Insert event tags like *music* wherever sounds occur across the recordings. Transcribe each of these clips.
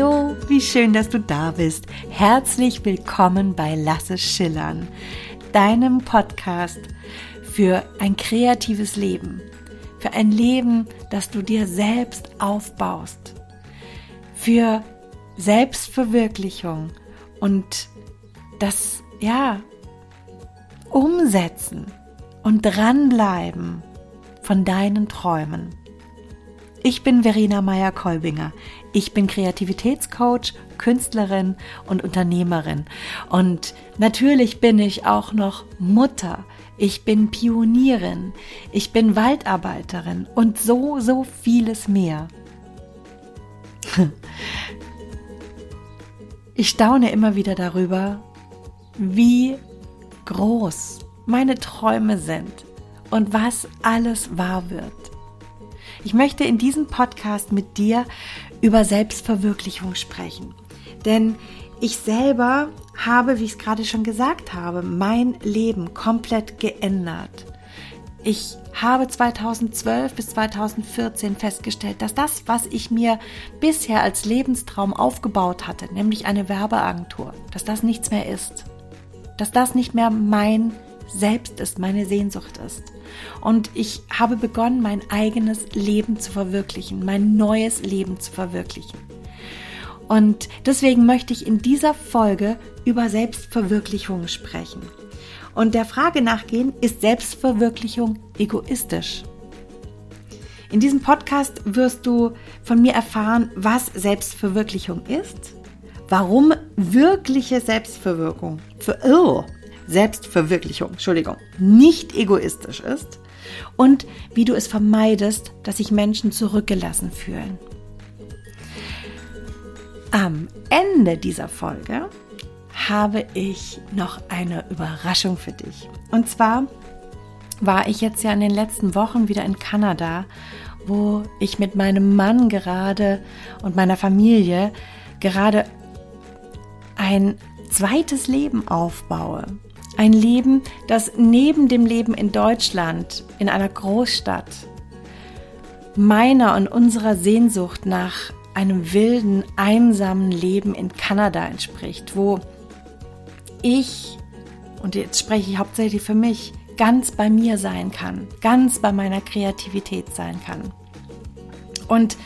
Hallo, wie schön, dass du da bist. Herzlich willkommen bei Lasse Schillern, deinem Podcast für ein kreatives Leben, für ein Leben, das du dir selbst aufbaust, für Selbstverwirklichung und das, ja, Umsetzen und dranbleiben von deinen Träumen. Ich bin Verena Meyer-Kolbinger. Ich bin Kreativitätscoach, Künstlerin und Unternehmerin. Und natürlich bin ich auch noch Mutter. Ich bin Pionierin. Ich bin Waldarbeiterin und so, so vieles mehr. *laughs* Ich staune immer wieder darüber, wie groß meine Träume sind und was alles wahr wird. Ich möchte in diesem Podcast mit dir über Selbstverwirklichung sprechen. Denn ich selber habe, wie ich es gerade schon gesagt habe, mein Leben komplett geändert. Ich habe 2012 bis 2014 festgestellt, dass das, was ich mir bisher als Lebenstraum aufgebaut hatte, nämlich eine Werbeagentur, dass das nichts mehr ist. Dass das nicht mehr mein selbst ist, meine Sehnsucht ist. Und ich habe begonnen, mein eigenes Leben zu verwirklichen, mein neues Leben zu verwirklichen. Und deswegen möchte ich in dieser Folge über Selbstverwirklichung sprechen. Und der Frage nachgehen, ist Selbstverwirklichung egoistisch? In diesem Podcast wirst du von mir erfahren, was Selbstverwirklichung ist, warum wirkliche Selbstverwirkung, für, oh, Selbstverwirklichung, Entschuldigung, nicht egoistisch ist und wie du es vermeidest, dass sich Menschen zurückgelassen fühlen. Am Ende dieser Folge habe ich noch eine Überraschung für dich. Und zwar war ich jetzt ja in den letzten Wochen wieder in Kanada, wo ich mit meinem Mann gerade und meiner Familie gerade ein zweites Leben aufbaue. Ein Leben, das neben dem Leben in Deutschland, in einer Großstadt, meiner und unserer Sehnsucht nach einem wilden, einsamen Leben in Kanada entspricht, wo ich, und jetzt spreche ich hauptsächlich für mich, ganz bei mir sein kann, ganz bei meiner Kreativität sein kann. Und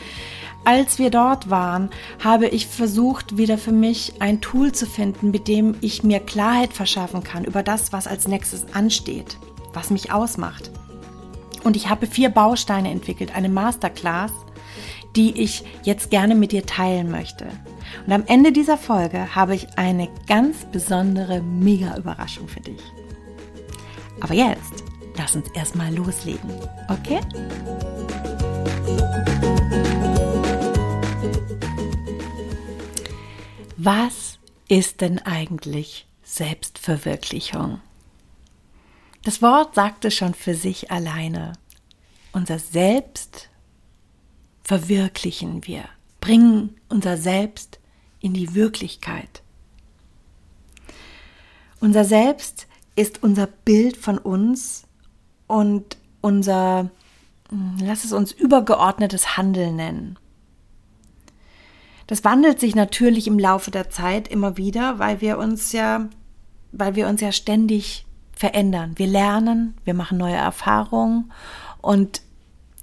als wir dort waren, habe ich versucht, wieder für mich ein Tool zu finden, mit dem ich mir Klarheit verschaffen kann über das, was als nächstes ansteht, was mich ausmacht. Und ich habe vier Bausteine entwickelt, eine Masterclass, die ich jetzt gerne mit dir teilen möchte. Und am Ende dieser Folge habe ich eine ganz besondere Mega-Überraschung für dich. Aber jetzt, lass uns erstmal loslegen, okay? Was ist denn eigentlich Selbstverwirklichung? Das Wort sagt es schon für sich alleine. Unser Selbst verwirklichen wir, bringen unser Selbst in die Wirklichkeit. Unser Selbst ist unser Bild von uns und unser, hm, lass es uns übergeordnetes Handeln nennen. Das wandelt sich natürlich im Laufe der Zeit immer wieder, weil wir uns ja, weil wir uns ja ständig verändern. Wir lernen, wir machen neue Erfahrungen und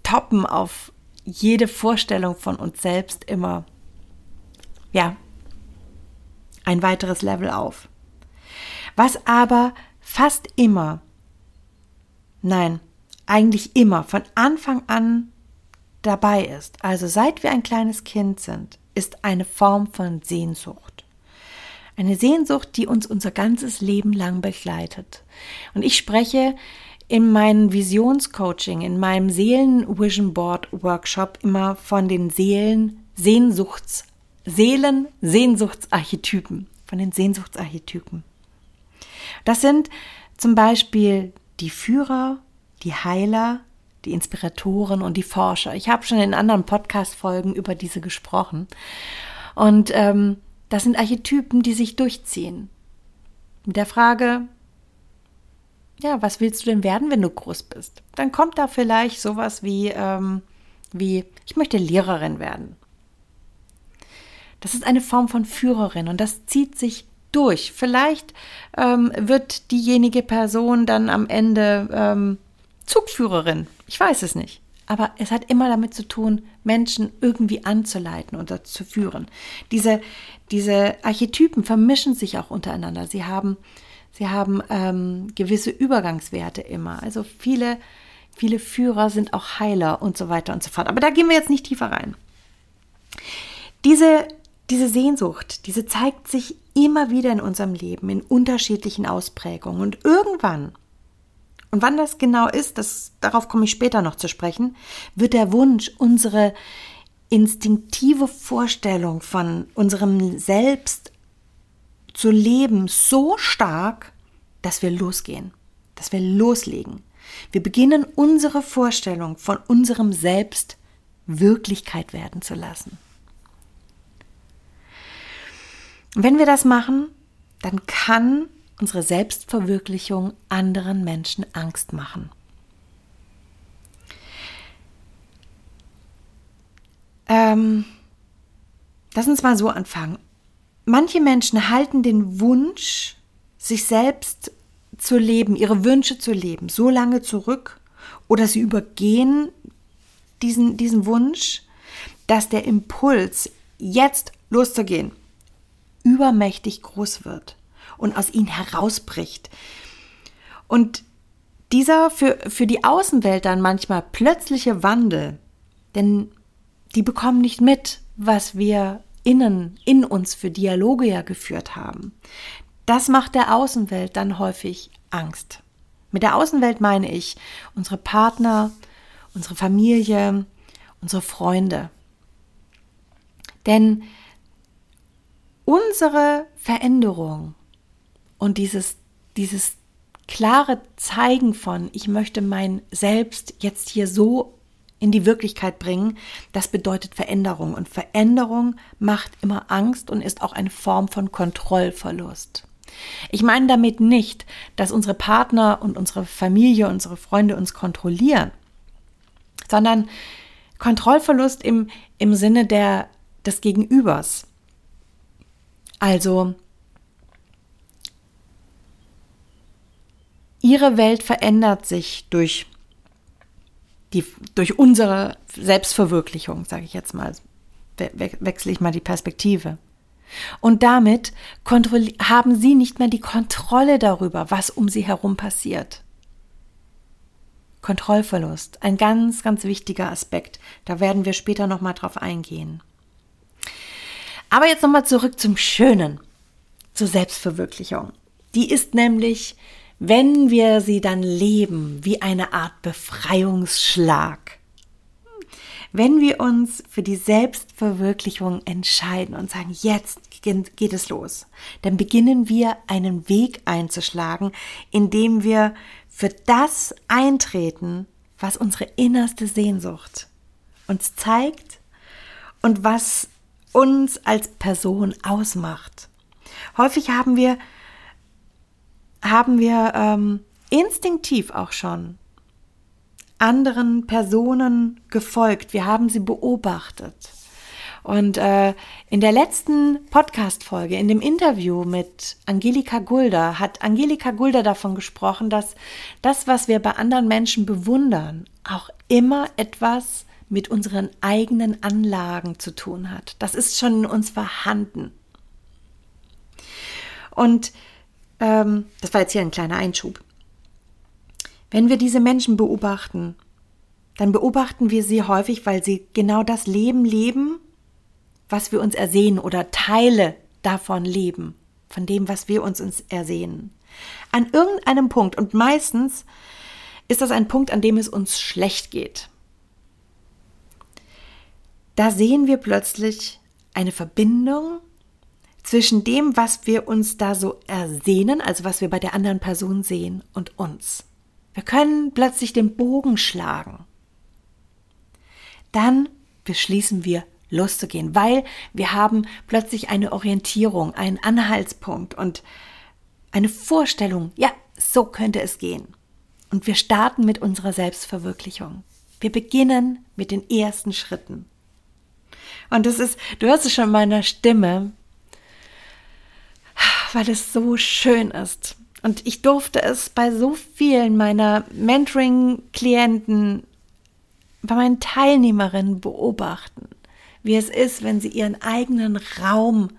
toppen auf jede Vorstellung von uns selbst immer, ja, ein weiteres Level auf. Was aber fast immer, nein, eigentlich immer von Anfang an dabei ist, also seit wir ein kleines Kind sind, ist eine Form von Sehnsucht. Eine Sehnsucht, die uns unser ganzes Leben lang begleitet. Und ich spreche in meinem Visionscoaching, in meinem Seelen-Vision Board Workshop immer von den Seelen Sehnsuchts Seelen Sehnsuchtsarchetypen, von den Sehnsuchtsarchetypen. Das sind zum Beispiel die Führer, die Heiler, die Inspiratoren und die Forscher. Ich habe schon in anderen Podcast-Folgen über diese gesprochen. Und ähm, das sind Archetypen, die sich durchziehen. Mit der Frage, ja, was willst du denn werden, wenn du groß bist? Dann kommt da vielleicht sowas wie, ähm, wie ich möchte Lehrerin werden. Das ist eine Form von Führerin und das zieht sich durch. Vielleicht ähm, wird diejenige Person dann am Ende ähm, Zugführerin. Ich weiß es nicht. Aber es hat immer damit zu tun, Menschen irgendwie anzuleiten oder zu führen. Diese, diese Archetypen vermischen sich auch untereinander. Sie haben, sie haben ähm, gewisse Übergangswerte immer. Also viele, viele Führer sind auch Heiler und so weiter und so fort. Aber da gehen wir jetzt nicht tiefer rein. Diese, diese Sehnsucht, diese zeigt sich immer wieder in unserem Leben in unterschiedlichen Ausprägungen. Und irgendwann und wann das genau ist, das, darauf komme ich später noch zu sprechen, wird der Wunsch, unsere instinktive Vorstellung von unserem Selbst zu leben so stark, dass wir losgehen, dass wir loslegen. Wir beginnen unsere Vorstellung von unserem Selbst Wirklichkeit werden zu lassen. Wenn wir das machen, dann kann unsere Selbstverwirklichung anderen Menschen Angst machen. Ähm, lass uns mal so anfangen. Manche Menschen halten den Wunsch, sich selbst zu leben, ihre Wünsche zu leben, so lange zurück oder sie übergehen diesen, diesen Wunsch, dass der Impuls, jetzt loszugehen, übermächtig groß wird und aus ihnen herausbricht. Und dieser für, für die Außenwelt dann manchmal plötzliche Wandel, denn die bekommen nicht mit, was wir innen, in uns für Dialoge ja geführt haben. Das macht der Außenwelt dann häufig Angst. Mit der Außenwelt meine ich unsere Partner, unsere Familie, unsere Freunde. Denn unsere Veränderung und dieses, dieses klare Zeigen von, ich möchte mein Selbst jetzt hier so in die Wirklichkeit bringen, das bedeutet Veränderung. Und Veränderung macht immer Angst und ist auch eine Form von Kontrollverlust. Ich meine damit nicht, dass unsere Partner und unsere Familie, unsere Freunde uns kontrollieren, sondern Kontrollverlust im, im Sinne der, des Gegenübers. Also ihre Welt verändert sich durch die, durch unsere Selbstverwirklichung, sage ich jetzt mal, we wechsle ich mal die Perspektive. Und damit haben sie nicht mehr die Kontrolle darüber, was um sie herum passiert. Kontrollverlust, ein ganz, ganz wichtiger Aspekt. Da werden wir später nochmal drauf eingehen. Aber jetzt nochmal zurück zum Schönen, zur Selbstverwirklichung. Die ist nämlich wenn wir sie dann leben wie eine Art Befreiungsschlag. Wenn wir uns für die Selbstverwirklichung entscheiden und sagen, jetzt geht es los, dann beginnen wir einen Weg einzuschlagen, indem wir für das eintreten, was unsere innerste Sehnsucht uns zeigt und was uns als Person ausmacht. Häufig haben wir haben wir ähm, instinktiv auch schon anderen Personen gefolgt. Wir haben sie beobachtet. Und äh, in der letzten Podcast-Folge, in dem Interview mit Angelika Gulda, hat Angelika Gulda davon gesprochen, dass das, was wir bei anderen Menschen bewundern, auch immer etwas mit unseren eigenen Anlagen zu tun hat. Das ist schon in uns vorhanden. Und ähm, das war jetzt hier ein kleiner Einschub. Wenn wir diese Menschen beobachten, dann beobachten wir sie häufig, weil sie genau das Leben leben, was wir uns ersehen oder Teile davon leben, von dem, was wir uns ersehen. An irgendeinem Punkt und meistens ist das ein Punkt, an dem es uns schlecht geht. Da sehen wir plötzlich eine Verbindung zwischen dem, was wir uns da so ersehnen, also was wir bei der anderen Person sehen, und uns. Wir können plötzlich den Bogen schlagen. Dann beschließen wir loszugehen, weil wir haben plötzlich eine Orientierung, einen Anhaltspunkt und eine Vorstellung, ja, so könnte es gehen. Und wir starten mit unserer Selbstverwirklichung. Wir beginnen mit den ersten Schritten. Und das ist, du hörst es schon in meiner Stimme, weil es so schön ist. Und ich durfte es bei so vielen meiner Mentoring-Klienten, bei meinen Teilnehmerinnen beobachten, wie es ist, wenn sie ihren eigenen Raum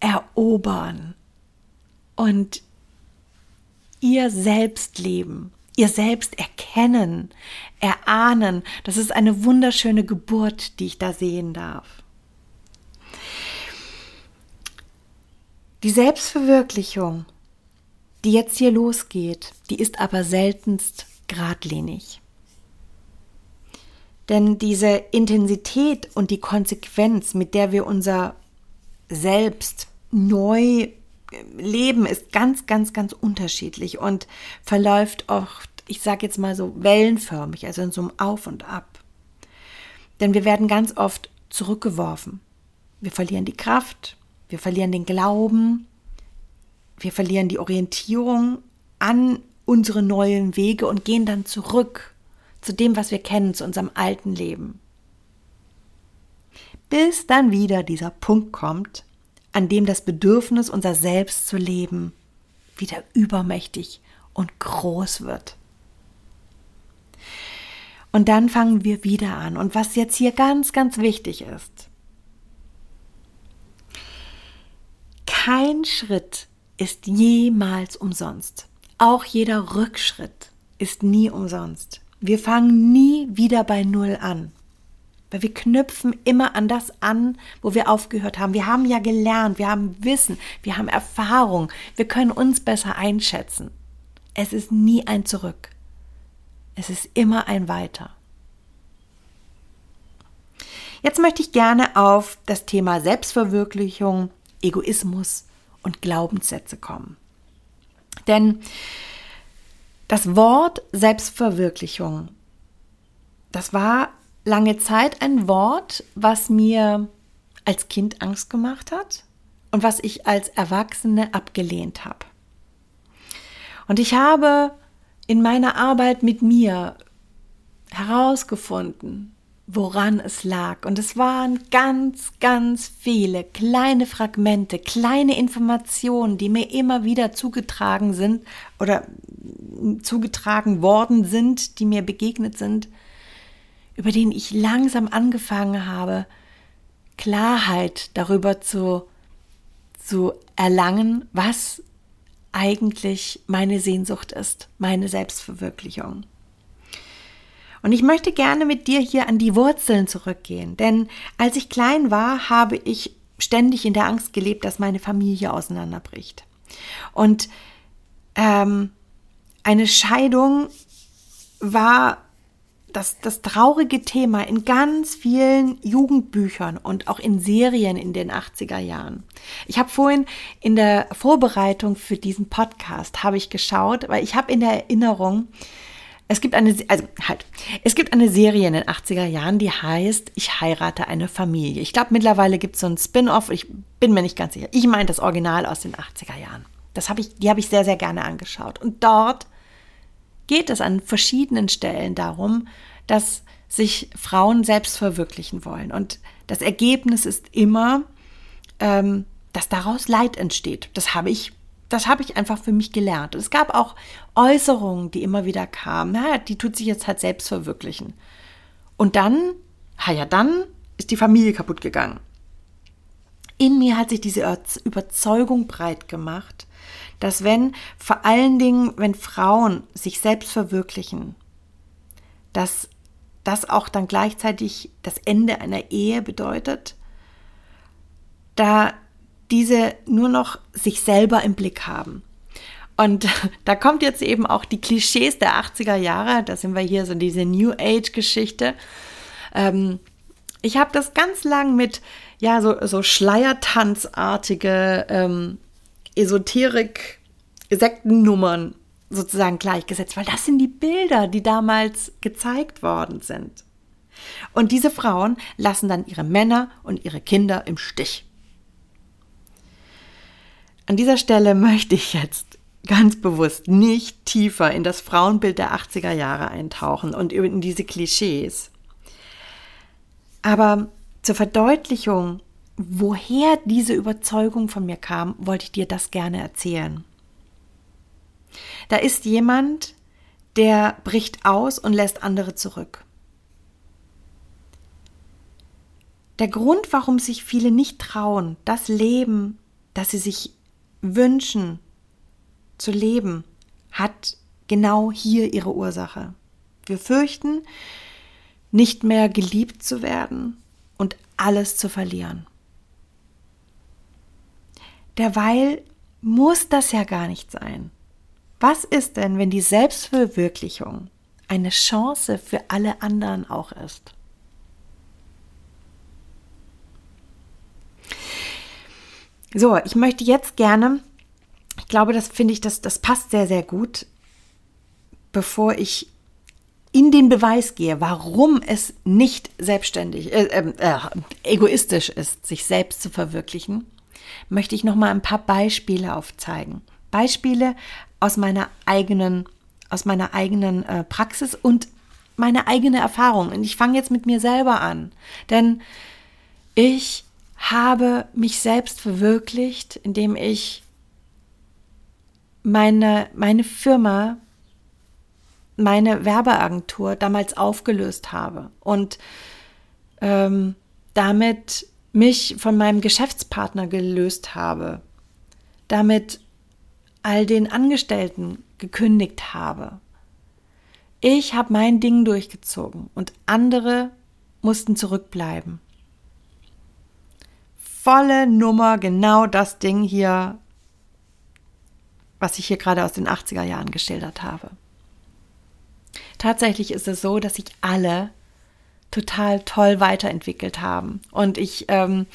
erobern und ihr selbst leben, ihr selbst erkennen, erahnen. Das ist eine wunderschöne Geburt, die ich da sehen darf. Die Selbstverwirklichung, die jetzt hier losgeht, die ist aber seltenst geradlinig. Denn diese Intensität und die Konsequenz, mit der wir unser Selbst neu leben, ist ganz, ganz, ganz unterschiedlich und verläuft oft, ich sage jetzt mal so, wellenförmig, also in so einem Auf und Ab. Denn wir werden ganz oft zurückgeworfen. Wir verlieren die Kraft, wir verlieren den Glauben, wir verlieren die Orientierung an unsere neuen Wege und gehen dann zurück zu dem, was wir kennen, zu unserem alten Leben. Bis dann wieder dieser Punkt kommt, an dem das Bedürfnis, unser Selbst zu leben, wieder übermächtig und groß wird. Und dann fangen wir wieder an. Und was jetzt hier ganz, ganz wichtig ist, kein Schritt ist jemals umsonst. Auch jeder Rückschritt ist nie umsonst. Wir fangen nie wieder bei Null an. Weil wir knüpfen immer an das an, wo wir aufgehört haben. Wir haben ja gelernt, wir haben Wissen, wir haben Erfahrung, wir können uns besser einschätzen. Es ist nie ein Zurück. Es ist immer ein Weiter. Jetzt möchte ich gerne auf das Thema Selbstverwirklichung, Egoismus und Glaubenssätze kommen. Denn das Wort Selbstverwirklichung, das war lange Zeit ein Wort, was mir als Kind Angst gemacht hat und was ich als Erwachsene abgelehnt habe. Und ich habe in meiner Arbeit mit mir herausgefunden, woran es lag. Und es waren ganz, ganz viele kleine Fragmente, kleine Informationen, die mir immer wieder zugetragen sind oder zugetragen worden sind, die mir begegnet sind, über denen ich langsam angefangen habe, Klarheit darüber zu, zu erlangen, was eigentlich meine Sehnsucht ist, meine Selbstverwirklichung. Und ich möchte gerne mit dir hier an die Wurzeln zurückgehen, denn als ich klein war, habe ich ständig in der Angst gelebt, dass meine Familie auseinanderbricht. Und ähm, eine Scheidung war das, das traurige Thema in ganz vielen Jugendbüchern und auch in Serien in den 80er Jahren. Ich habe vorhin in der Vorbereitung für diesen Podcast habe ich geschaut, weil ich habe in der Erinnerung, es gibt eine, also halt, es gibt eine Serie in den 80er Jahren, die heißt Ich heirate eine Familie. Ich glaube, mittlerweile gibt es so ein Spin-off, ich bin mir nicht ganz sicher. Ich meine das Original aus den 80er Jahren. Das habe ich, die habe ich sehr, sehr gerne angeschaut. Und dort geht es an verschiedenen Stellen darum, dass sich Frauen selbst verwirklichen wollen. Und das Ergebnis ist immer, ähm, dass daraus Leid entsteht. Das habe ich das habe ich einfach für mich gelernt. Und es gab auch Äußerungen, die immer wieder kamen. Naja, die tut sich jetzt halt selbst verwirklichen. Und dann, ja, dann ist die Familie kaputt gegangen. In mir hat sich diese Überzeugung breit gemacht, dass wenn, vor allen Dingen, wenn Frauen sich selbst verwirklichen, dass das auch dann gleichzeitig das Ende einer Ehe bedeutet, da diese nur noch sich selber im Blick haben. Und *laughs* da kommt jetzt eben auch die Klischees der 80er Jahre, da sind wir hier so diese New Age-Geschichte. Ähm, ich habe das ganz lang mit, ja, so, so Schleiertanzartige ähm, Esoterik-Sektennummern sozusagen gleichgesetzt, weil das sind die Bilder, die damals gezeigt worden sind. Und diese Frauen lassen dann ihre Männer und ihre Kinder im Stich. An dieser Stelle möchte ich jetzt ganz bewusst nicht tiefer in das Frauenbild der 80er Jahre eintauchen und in diese Klischees. Aber zur Verdeutlichung, woher diese Überzeugung von mir kam, wollte ich dir das gerne erzählen. Da ist jemand, der bricht aus und lässt andere zurück. Der Grund, warum sich viele nicht trauen, das Leben, das sie sich wünschen zu leben, hat genau hier ihre Ursache. Wir fürchten, nicht mehr geliebt zu werden und alles zu verlieren. Derweil muss das ja gar nicht sein. Was ist denn, wenn die Selbstverwirklichung eine Chance für alle anderen auch ist? So, ich möchte jetzt gerne, ich glaube, das finde ich, das, das passt sehr, sehr gut, bevor ich in den Beweis gehe, warum es nicht selbstständig, äh, ähm, äh, egoistisch ist, sich selbst zu verwirklichen, möchte ich noch mal ein paar Beispiele aufzeigen. Beispiele aus meiner eigenen, aus meiner eigenen äh, Praxis und meine eigene Erfahrung. Und ich fange jetzt mit mir selber an, denn ich habe mich selbst verwirklicht, indem ich meine, meine Firma, meine Werbeagentur damals aufgelöst habe und ähm, damit mich von meinem Geschäftspartner gelöst habe, damit all den Angestellten gekündigt habe. Ich habe mein Ding durchgezogen und andere mussten zurückbleiben. Volle Nummer, genau das Ding hier, was ich hier gerade aus den 80er Jahren geschildert habe. Tatsächlich ist es so, dass sich alle total toll weiterentwickelt haben. Und ich, ähm,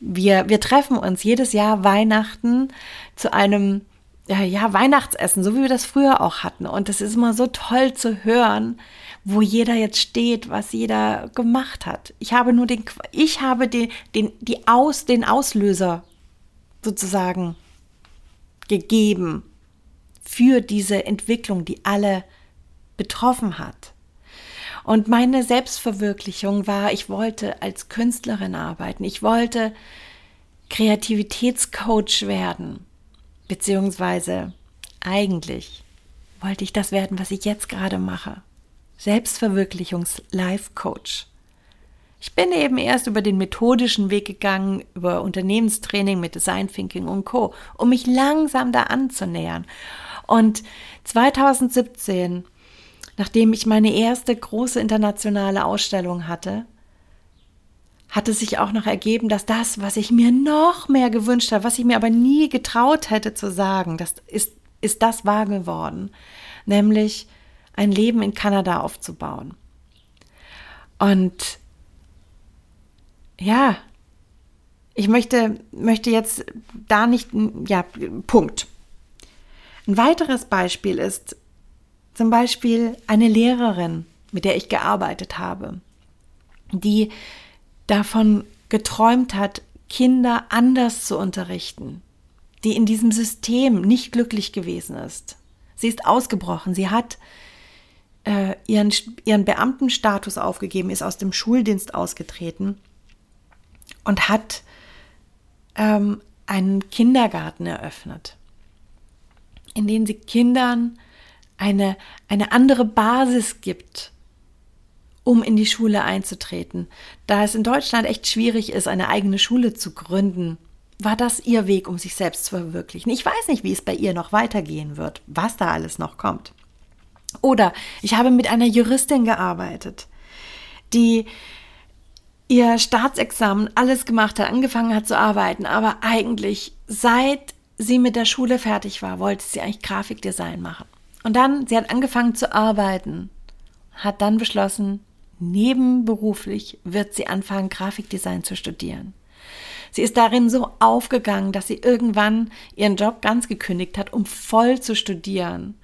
wir, wir treffen uns jedes Jahr Weihnachten zu einem ja, Weihnachtsessen, so wie wir das früher auch hatten. Und es ist immer so toll zu hören, wo jeder jetzt steht, was jeder gemacht hat. Ich habe nur den, ich habe den, den, die Aus, den Auslöser sozusagen gegeben für diese Entwicklung, die alle betroffen hat. Und meine Selbstverwirklichung war, ich wollte als Künstlerin arbeiten. Ich wollte Kreativitätscoach werden. Beziehungsweise eigentlich wollte ich das werden, was ich jetzt gerade mache. Selbstverwirklichungs-Life-Coach. Ich bin eben erst über den methodischen Weg gegangen, über Unternehmenstraining mit Design Thinking und Co., um mich langsam da anzunähern. Und 2017, nachdem ich meine erste große internationale Ausstellung hatte, hat es sich auch noch ergeben, dass das, was ich mir noch mehr gewünscht habe, was ich mir aber nie getraut hätte zu sagen, das ist, ist das wahr geworden, nämlich ein Leben in Kanada aufzubauen. Und ja, ich möchte, möchte jetzt da nicht, ja, Punkt. Ein weiteres Beispiel ist zum Beispiel eine Lehrerin, mit der ich gearbeitet habe, die davon geträumt hat, Kinder anders zu unterrichten, die in diesem System nicht glücklich gewesen ist. Sie ist ausgebrochen, sie hat äh, ihren, ihren Beamtenstatus aufgegeben, ist aus dem Schuldienst ausgetreten und hat ähm, einen Kindergarten eröffnet, in dem sie Kindern eine, eine andere Basis gibt, um in die Schule einzutreten. Da es in Deutschland echt schwierig ist, eine eigene Schule zu gründen, war das ihr Weg, um sich selbst zu verwirklichen. Ich weiß nicht, wie es bei ihr noch weitergehen wird, was da alles noch kommt. Oder ich habe mit einer Juristin gearbeitet, die ihr Staatsexamen alles gemacht hat, angefangen hat zu arbeiten, aber eigentlich seit sie mit der Schule fertig war, wollte sie eigentlich Grafikdesign machen. Und dann, sie hat angefangen zu arbeiten, hat dann beschlossen, nebenberuflich wird sie anfangen, Grafikdesign zu studieren. Sie ist darin so aufgegangen, dass sie irgendwann ihren Job ganz gekündigt hat, um voll zu studieren.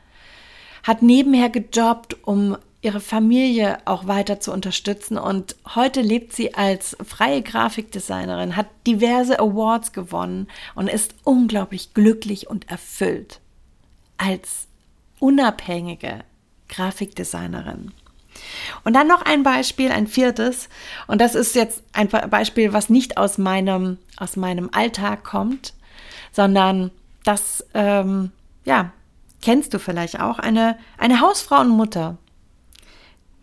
Hat nebenher gejobbt, um ihre Familie auch weiter zu unterstützen und heute lebt sie als freie Grafikdesignerin, hat diverse Awards gewonnen und ist unglaublich glücklich und erfüllt als unabhängige Grafikdesignerin. Und dann noch ein Beispiel, ein viertes. Und das ist jetzt ein Beispiel, was nicht aus meinem, aus meinem Alltag kommt, sondern das, ähm, ja, kennst du vielleicht auch. Eine, eine Hausfrau und Mutter,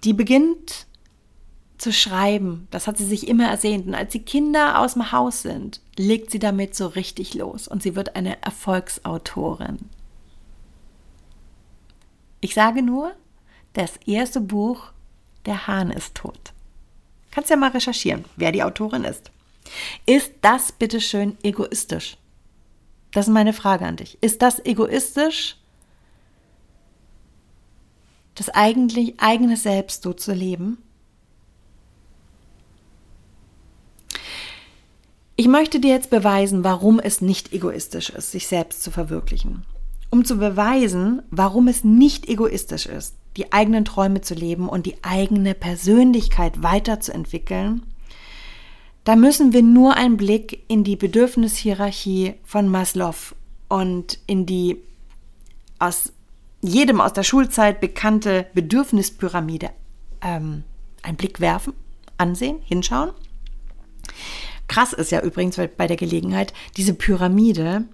die beginnt zu schreiben. Das hat sie sich immer ersehnt. Und als die Kinder aus dem Haus sind, legt sie damit so richtig los. Und sie wird eine Erfolgsautorin. Ich sage nur, das erste Buch, Der Hahn ist tot. Kannst ja mal recherchieren, wer die Autorin ist. Ist das bitteschön egoistisch? Das ist meine Frage an dich. Ist das egoistisch, das eigentlich eigene Selbst so zu leben? Ich möchte dir jetzt beweisen, warum es nicht egoistisch ist, sich selbst zu verwirklichen. Um zu beweisen, warum es nicht egoistisch ist, die eigenen Träume zu leben und die eigene Persönlichkeit weiterzuentwickeln, da müssen wir nur einen Blick in die Bedürfnishierarchie von Maslow und in die aus jedem aus der Schulzeit bekannte Bedürfnispyramide ähm, einen Blick werfen, ansehen, hinschauen. Krass ist ja übrigens bei der Gelegenheit, diese Pyramide,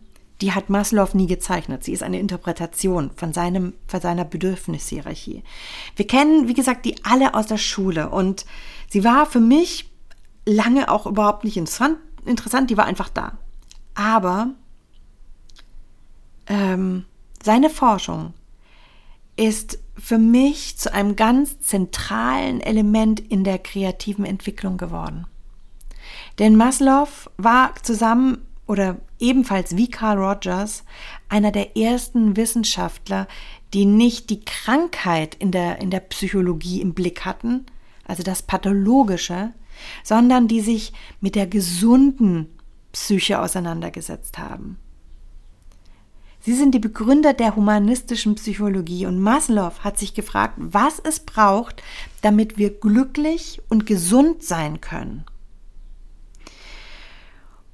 die hat Maslow nie gezeichnet. Sie ist eine Interpretation von, seinem, von seiner Bedürfnishierarchie. Wir kennen, wie gesagt, die alle aus der Schule und sie war für mich lange auch überhaupt nicht interessant, interessant die war einfach da. Aber ähm, seine Forschung ist für mich zu einem ganz zentralen Element in der kreativen Entwicklung geworden. Denn Maslow war zusammen oder ebenfalls wie Carl Rogers einer der ersten Wissenschaftler, die nicht die Krankheit in der, in der Psychologie im Blick hatten, also das Pathologische, sondern die sich mit der gesunden Psyche auseinandergesetzt haben. Sie sind die Begründer der humanistischen Psychologie und Maslow hat sich gefragt, was es braucht, damit wir glücklich und gesund sein können.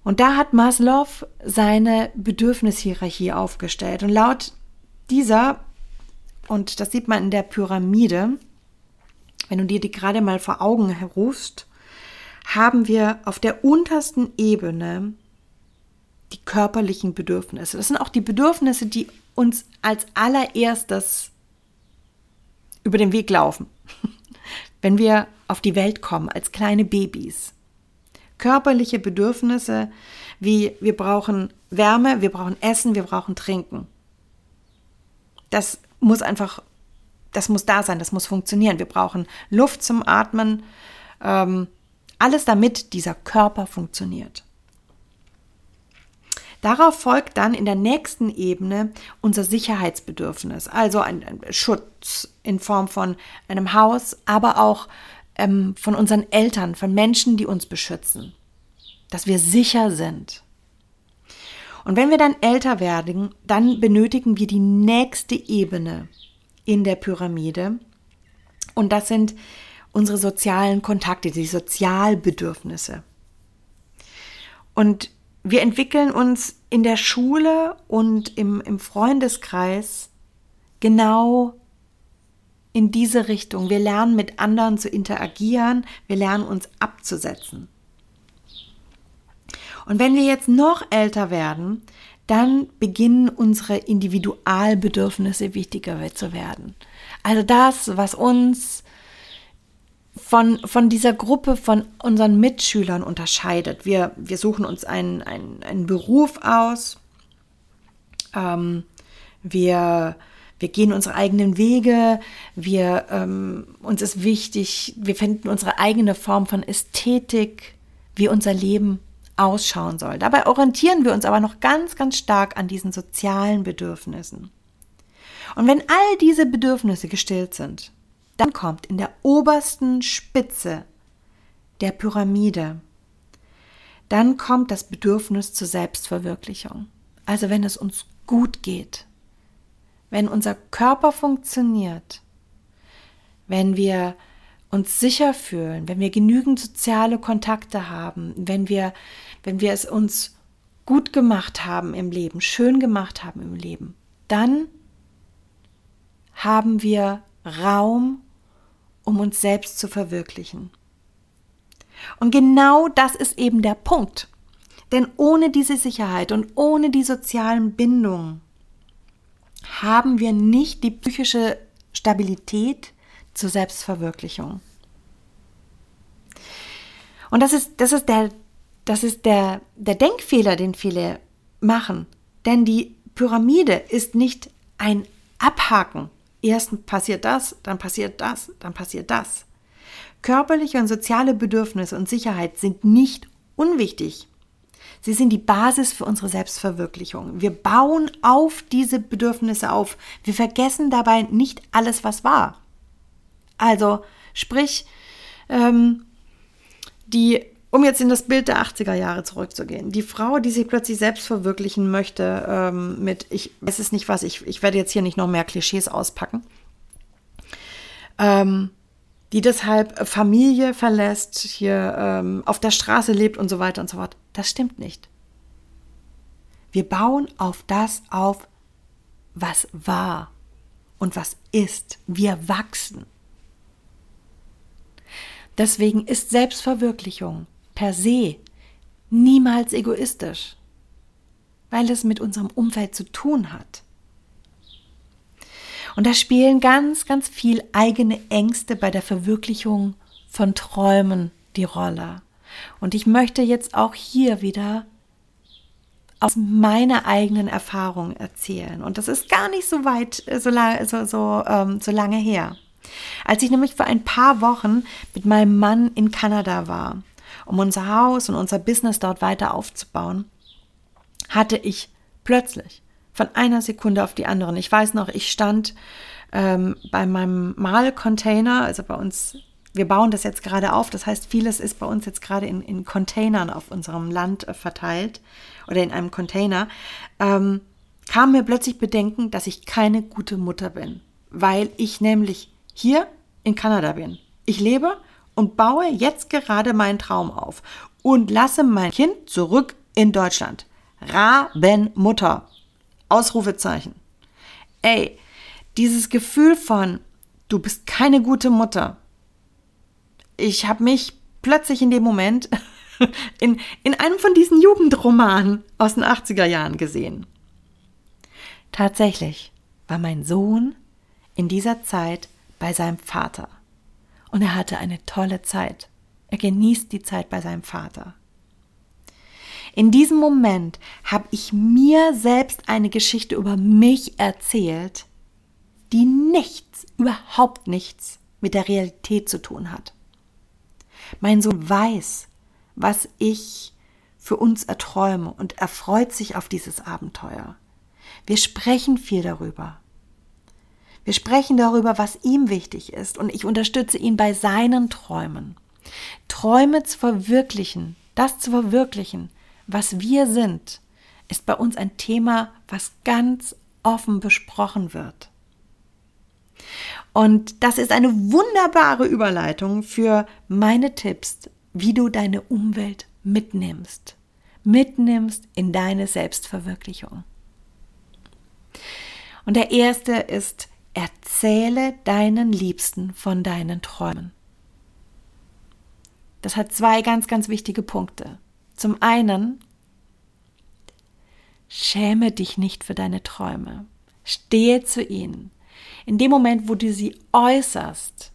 Und da hat Maslow seine Bedürfnishierarchie aufgestellt. Und laut dieser, und das sieht man in der Pyramide, wenn du dir die gerade mal vor Augen rufst, haben wir auf der untersten Ebene die körperlichen Bedürfnisse. Das sind auch die Bedürfnisse, die uns als allererstes über den Weg laufen, *laughs* wenn wir auf die Welt kommen als kleine Babys körperliche Bedürfnisse wie wir brauchen Wärme, wir brauchen Essen, wir brauchen Trinken. Das muss einfach, das muss da sein, das muss funktionieren. Wir brauchen Luft zum Atmen, ähm, alles damit dieser Körper funktioniert. Darauf folgt dann in der nächsten Ebene unser Sicherheitsbedürfnis, also ein, ein Schutz in Form von einem Haus, aber auch ähm, von unseren Eltern, von Menschen, die uns beschützen, dass wir sicher sind. Und wenn wir dann älter werden, dann benötigen wir die nächste Ebene in der Pyramide. Und das sind unsere sozialen Kontakte, die Sozialbedürfnisse. Und wir entwickeln uns in der Schule und im, im Freundeskreis genau in diese Richtung. Wir lernen mit anderen zu interagieren, wir lernen uns abzusetzen. Und wenn wir jetzt noch älter werden, dann beginnen unsere Individualbedürfnisse wichtiger zu werden. Also das, was uns von, von dieser Gruppe von unseren Mitschülern unterscheidet. Wir, wir suchen uns einen, einen, einen Beruf aus. Ähm, wir wir gehen unsere eigenen Wege, wir, ähm, uns ist wichtig, wir finden unsere eigene Form von Ästhetik, wie unser Leben ausschauen soll. Dabei orientieren wir uns aber noch ganz, ganz stark an diesen sozialen Bedürfnissen. Und wenn all diese Bedürfnisse gestillt sind, dann kommt in der obersten Spitze der Pyramide, dann kommt das Bedürfnis zur Selbstverwirklichung. Also wenn es uns gut geht, wenn unser Körper funktioniert, wenn wir uns sicher fühlen, wenn wir genügend soziale Kontakte haben, wenn wir, wenn wir es uns gut gemacht haben im Leben, schön gemacht haben im Leben, dann haben wir Raum, um uns selbst zu verwirklichen. Und genau das ist eben der Punkt. Denn ohne diese Sicherheit und ohne die sozialen Bindungen haben wir nicht die psychische Stabilität zur Selbstverwirklichung. Und das ist, das ist, der, das ist der, der Denkfehler, den viele machen. Denn die Pyramide ist nicht ein Abhaken. Erst passiert das, dann passiert das, dann passiert das. Körperliche und soziale Bedürfnisse und Sicherheit sind nicht unwichtig. Sie sind die Basis für unsere Selbstverwirklichung. Wir bauen auf diese Bedürfnisse auf. Wir vergessen dabei nicht alles, was war. Also, sprich, ähm, die, um jetzt in das Bild der 80er Jahre zurückzugehen, die Frau, die sich plötzlich selbst verwirklichen möchte, ähm, mit, ich weiß es nicht was, ich, ich werde jetzt hier nicht noch mehr Klischees auspacken, ähm, die deshalb Familie verlässt, hier ähm, auf der Straße lebt und so weiter und so fort. Das stimmt nicht. Wir bauen auf das auf, was war und was ist. Wir wachsen. Deswegen ist Selbstverwirklichung per se niemals egoistisch, weil es mit unserem Umfeld zu tun hat. Und da spielen ganz, ganz viel eigene Ängste bei der Verwirklichung von Träumen die Rolle. Und ich möchte jetzt auch hier wieder aus meiner eigenen Erfahrung erzählen. Und das ist gar nicht so weit, so, lang, so, so, ähm, so lange her. Als ich nämlich vor ein paar Wochen mit meinem Mann in Kanada war, um unser Haus und unser Business dort weiter aufzubauen, hatte ich plötzlich von einer Sekunde auf die andere. Ich weiß noch, ich stand ähm, bei meinem Malcontainer, also bei uns, wir bauen das jetzt gerade auf, das heißt, vieles ist bei uns jetzt gerade in, in Containern auf unserem Land äh, verteilt oder in einem Container, ähm, kam mir plötzlich Bedenken, dass ich keine gute Mutter bin, weil ich nämlich hier in Kanada bin. Ich lebe und baue jetzt gerade meinen Traum auf und lasse mein Kind zurück in Deutschland. Rabenmutter. Ausrufezeichen. Ey, dieses Gefühl von, du bist keine gute Mutter. Ich habe mich plötzlich in dem Moment *laughs* in, in einem von diesen Jugendromanen aus den 80er Jahren gesehen. Tatsächlich war mein Sohn in dieser Zeit bei seinem Vater. Und er hatte eine tolle Zeit. Er genießt die Zeit bei seinem Vater. In diesem Moment habe ich mir selbst eine Geschichte über mich erzählt, die nichts, überhaupt nichts mit der Realität zu tun hat. Mein Sohn weiß, was ich für uns erträume und erfreut sich auf dieses Abenteuer. Wir sprechen viel darüber. Wir sprechen darüber, was ihm wichtig ist und ich unterstütze ihn bei seinen Träumen. Träume zu verwirklichen, das zu verwirklichen, was wir sind, ist bei uns ein Thema, was ganz offen besprochen wird. Und das ist eine wunderbare Überleitung für meine Tipps, wie du deine Umwelt mitnimmst. Mitnimmst in deine Selbstverwirklichung. Und der erste ist, erzähle deinen Liebsten von deinen Träumen. Das hat zwei ganz, ganz wichtige Punkte. Zum einen, schäme dich nicht für deine Träume. Stehe zu ihnen. In dem Moment, wo du sie äußerst.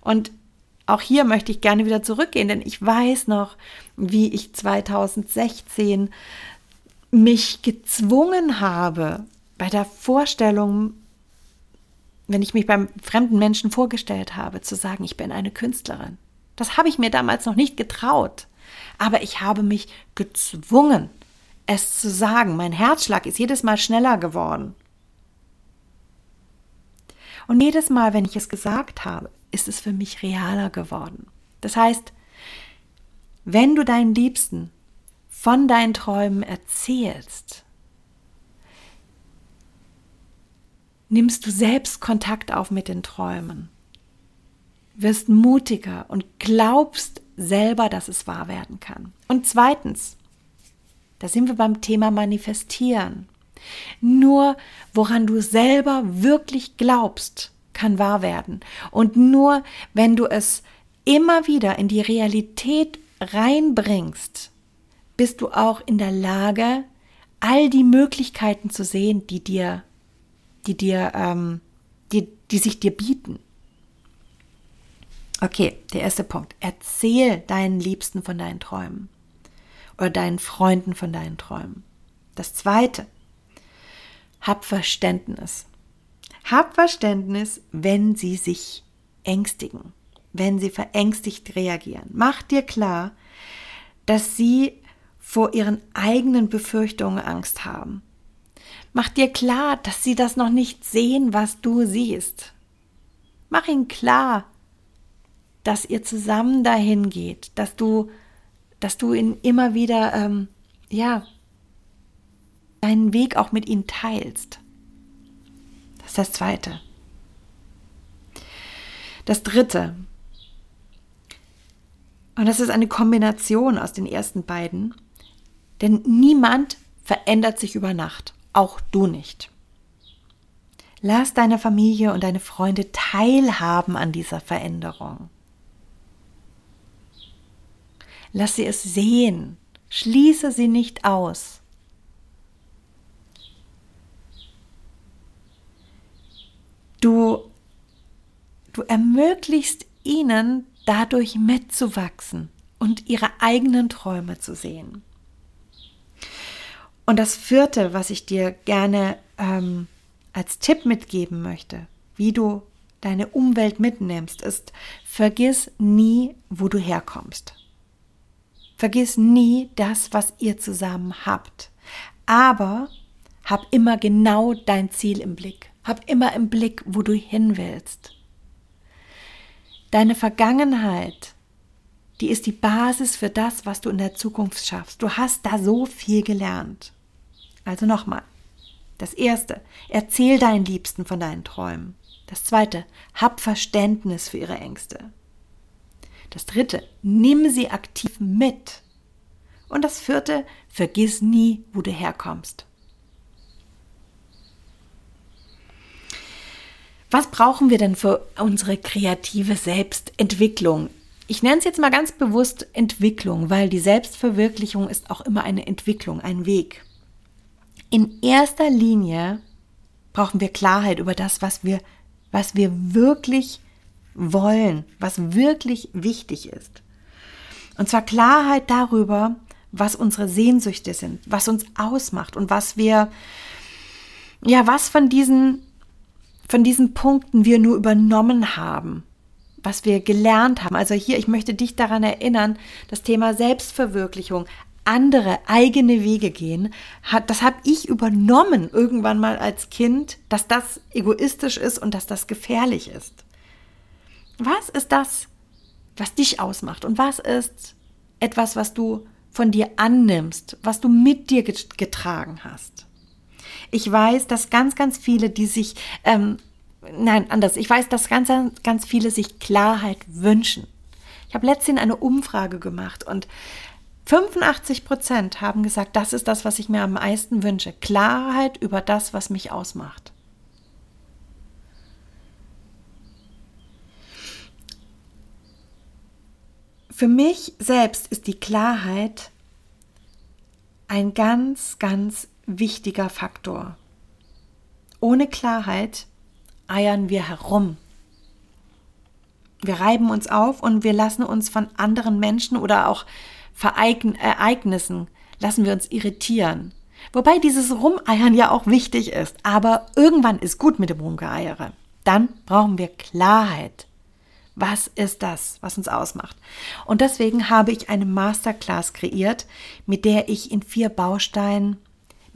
Und auch hier möchte ich gerne wieder zurückgehen, denn ich weiß noch, wie ich 2016 mich gezwungen habe, bei der Vorstellung, wenn ich mich beim fremden Menschen vorgestellt habe, zu sagen, ich bin eine Künstlerin. Das habe ich mir damals noch nicht getraut aber ich habe mich gezwungen, es zu sagen. Mein Herzschlag ist jedes Mal schneller geworden. Und jedes Mal, wenn ich es gesagt habe, ist es für mich realer geworden. Das heißt, wenn du deinen Liebsten von deinen Träumen erzählst, nimmst du selbst Kontakt auf mit den Träumen, wirst mutiger und glaubst selber, dass es wahr werden kann. Und zweitens, da sind wir beim Thema Manifestieren. Nur woran du selber wirklich glaubst, kann wahr werden. Und nur wenn du es immer wieder in die Realität reinbringst, bist du auch in der Lage, all die Möglichkeiten zu sehen, die dir, die dir, ähm, die, die sich dir bieten. Okay, der erste Punkt. Erzähl deinen Liebsten von deinen Träumen oder deinen Freunden von deinen Träumen. Das zweite. Hab Verständnis. Hab Verständnis, wenn sie sich ängstigen, wenn sie verängstigt reagieren. Mach dir klar, dass sie vor ihren eigenen Befürchtungen Angst haben. Mach dir klar, dass sie das noch nicht sehen, was du siehst. Mach ihnen klar, dass ihr zusammen dahin geht, dass du, dass du ihn immer wieder, ähm, ja, deinen Weg auch mit ihnen teilst. Das ist das Zweite. Das Dritte, und das ist eine Kombination aus den ersten beiden, denn niemand verändert sich über Nacht, auch du nicht. Lass deine Familie und deine Freunde teilhaben an dieser Veränderung. Lass sie es sehen. Schließe sie nicht aus. Du, du ermöglichst ihnen dadurch mitzuwachsen und ihre eigenen Träume zu sehen. Und das vierte, was ich dir gerne ähm, als Tipp mitgeben möchte, wie du deine Umwelt mitnimmst, ist, vergiss nie, wo du herkommst. Vergiss nie das, was ihr zusammen habt. Aber hab immer genau dein Ziel im Blick. Hab immer im Blick, wo du hin willst. Deine Vergangenheit, die ist die Basis für das, was du in der Zukunft schaffst. Du hast da so viel gelernt. Also nochmal. Das erste, erzähl deinen Liebsten von deinen Träumen. Das zweite, hab Verständnis für ihre Ängste. Das dritte, nimm sie aktiv mit. Und das vierte, vergiss nie, wo du herkommst. Was brauchen wir denn für unsere kreative Selbstentwicklung? Ich nenne es jetzt mal ganz bewusst Entwicklung, weil die Selbstverwirklichung ist auch immer eine Entwicklung, ein Weg. In erster Linie brauchen wir Klarheit über das, was wir, was wir wirklich wollen, was wirklich wichtig ist. Und zwar Klarheit darüber, was unsere Sehnsüchte sind, was uns ausmacht und was wir, ja, was von diesen, von diesen Punkten wir nur übernommen haben, was wir gelernt haben. Also hier, ich möchte dich daran erinnern, das Thema Selbstverwirklichung, andere eigene Wege gehen, hat, das habe ich übernommen irgendwann mal als Kind, dass das egoistisch ist und dass das gefährlich ist. Was ist das, was dich ausmacht und was ist etwas, was du von dir annimmst, was du mit dir getragen hast? Ich weiß, dass ganz, ganz viele, die sich, ähm, nein, anders, ich weiß, dass ganz, ganz viele sich Klarheit wünschen. Ich habe letztens eine Umfrage gemacht und 85 Prozent haben gesagt, das ist das, was ich mir am meisten wünsche. Klarheit über das, was mich ausmacht. Für mich selbst ist die Klarheit ein ganz, ganz wichtiger Faktor. Ohne Klarheit eiern wir herum. Wir reiben uns auf und wir lassen uns von anderen Menschen oder auch Ereignissen lassen wir uns irritieren. Wobei dieses Rumeiern ja auch wichtig ist. Aber irgendwann ist gut mit dem Rumgeeiere. Dann brauchen wir Klarheit. Was ist das, was uns ausmacht? Und deswegen habe ich eine Masterclass kreiert, mit der ich in vier Bausteinen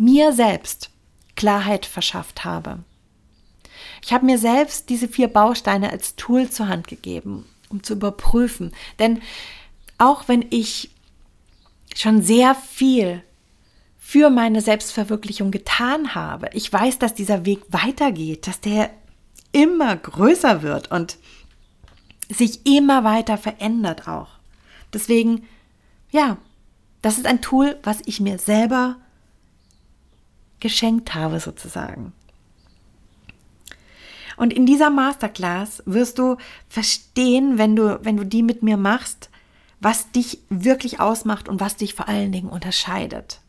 mir selbst Klarheit verschafft habe. Ich habe mir selbst diese vier Bausteine als Tool zur Hand gegeben, um zu überprüfen. Denn auch wenn ich schon sehr viel für meine Selbstverwirklichung getan habe. Ich weiß, dass dieser Weg weitergeht, dass der immer größer wird und sich immer weiter verändert auch. Deswegen, ja, das ist ein Tool, was ich mir selber geschenkt habe sozusagen. Und in dieser Masterclass wirst du verstehen, wenn du, wenn du die mit mir machst, was dich wirklich ausmacht und was dich vor allen Dingen unterscheidet.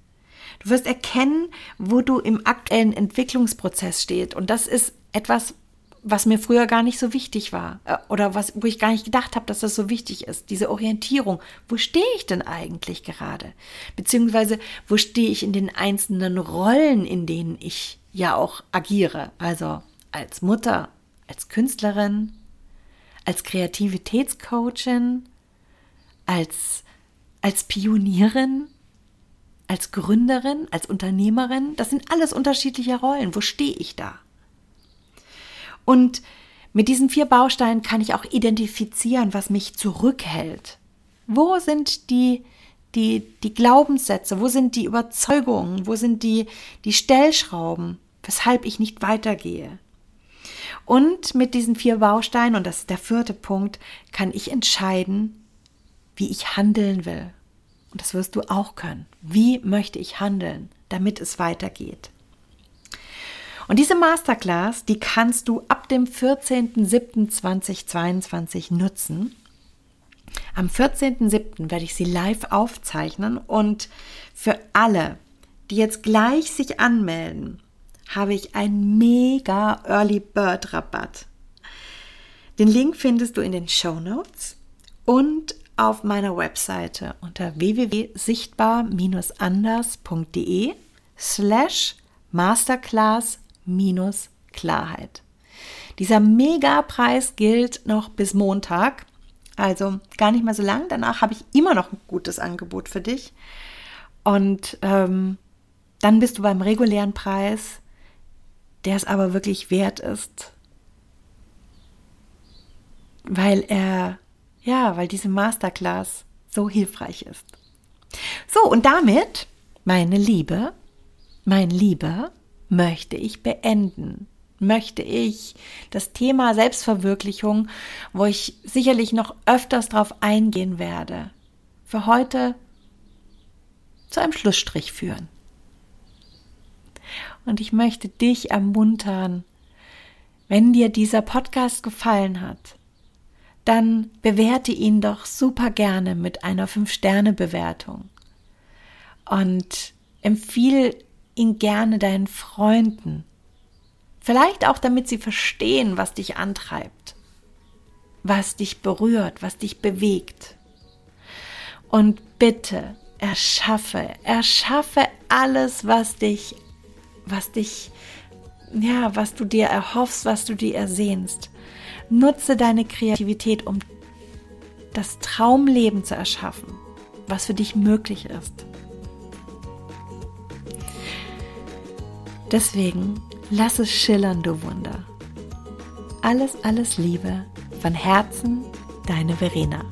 Du wirst erkennen, wo du im aktuellen Entwicklungsprozess stehst. Und das ist etwas, was mir früher gar nicht so wichtig war äh, oder was, wo ich gar nicht gedacht habe, dass das so wichtig ist. Diese Orientierung. Wo stehe ich denn eigentlich gerade? Beziehungsweise, wo stehe ich in den einzelnen Rollen, in denen ich ja auch agiere? Also als Mutter, als Künstlerin, als Kreativitätscoachin, als, als Pionierin, als Gründerin, als Unternehmerin. Das sind alles unterschiedliche Rollen. Wo stehe ich da? Und mit diesen vier Bausteinen kann ich auch identifizieren, was mich zurückhält. Wo sind die, die, die Glaubenssätze? Wo sind die Überzeugungen? Wo sind die, die Stellschrauben, weshalb ich nicht weitergehe? Und mit diesen vier Bausteinen, und das ist der vierte Punkt, kann ich entscheiden, wie ich handeln will. Und das wirst du auch können. Wie möchte ich handeln, damit es weitergeht? Und diese Masterclass, die kannst du ab dem 14.07.2022 nutzen. Am 14.07. werde ich sie live aufzeichnen und für alle, die jetzt gleich sich anmelden, habe ich einen mega Early Bird Rabatt. Den Link findest du in den Show Notes und auf meiner Webseite unter www.sichtbar-anders.de slash masterclass Klarheit. Dieser Megapreis gilt noch bis Montag, also gar nicht mehr so lang. Danach habe ich immer noch ein gutes Angebot für dich. Und ähm, dann bist du beim regulären Preis, der es aber wirklich wert ist, weil er, ja, weil diese Masterclass so hilfreich ist. So, und damit, meine Liebe, mein Lieber, möchte ich beenden? Möchte ich das Thema Selbstverwirklichung, wo ich sicherlich noch öfters drauf eingehen werde, für heute zu einem Schlussstrich führen. Und ich möchte dich ermuntern, wenn dir dieser Podcast gefallen hat, dann bewerte ihn doch super gerne mit einer 5-Sterne-Bewertung und empfiehl ihn gerne deinen Freunden. Vielleicht auch, damit sie verstehen, was dich antreibt, was dich berührt, was dich bewegt. Und bitte erschaffe, erschaffe alles, was dich, was dich, ja, was du dir erhoffst, was du dir ersehnst. Nutze deine Kreativität, um das Traumleben zu erschaffen, was für dich möglich ist. Deswegen lass es schillern, du Wunder. Alles, alles Liebe, von Herzen, deine Verena.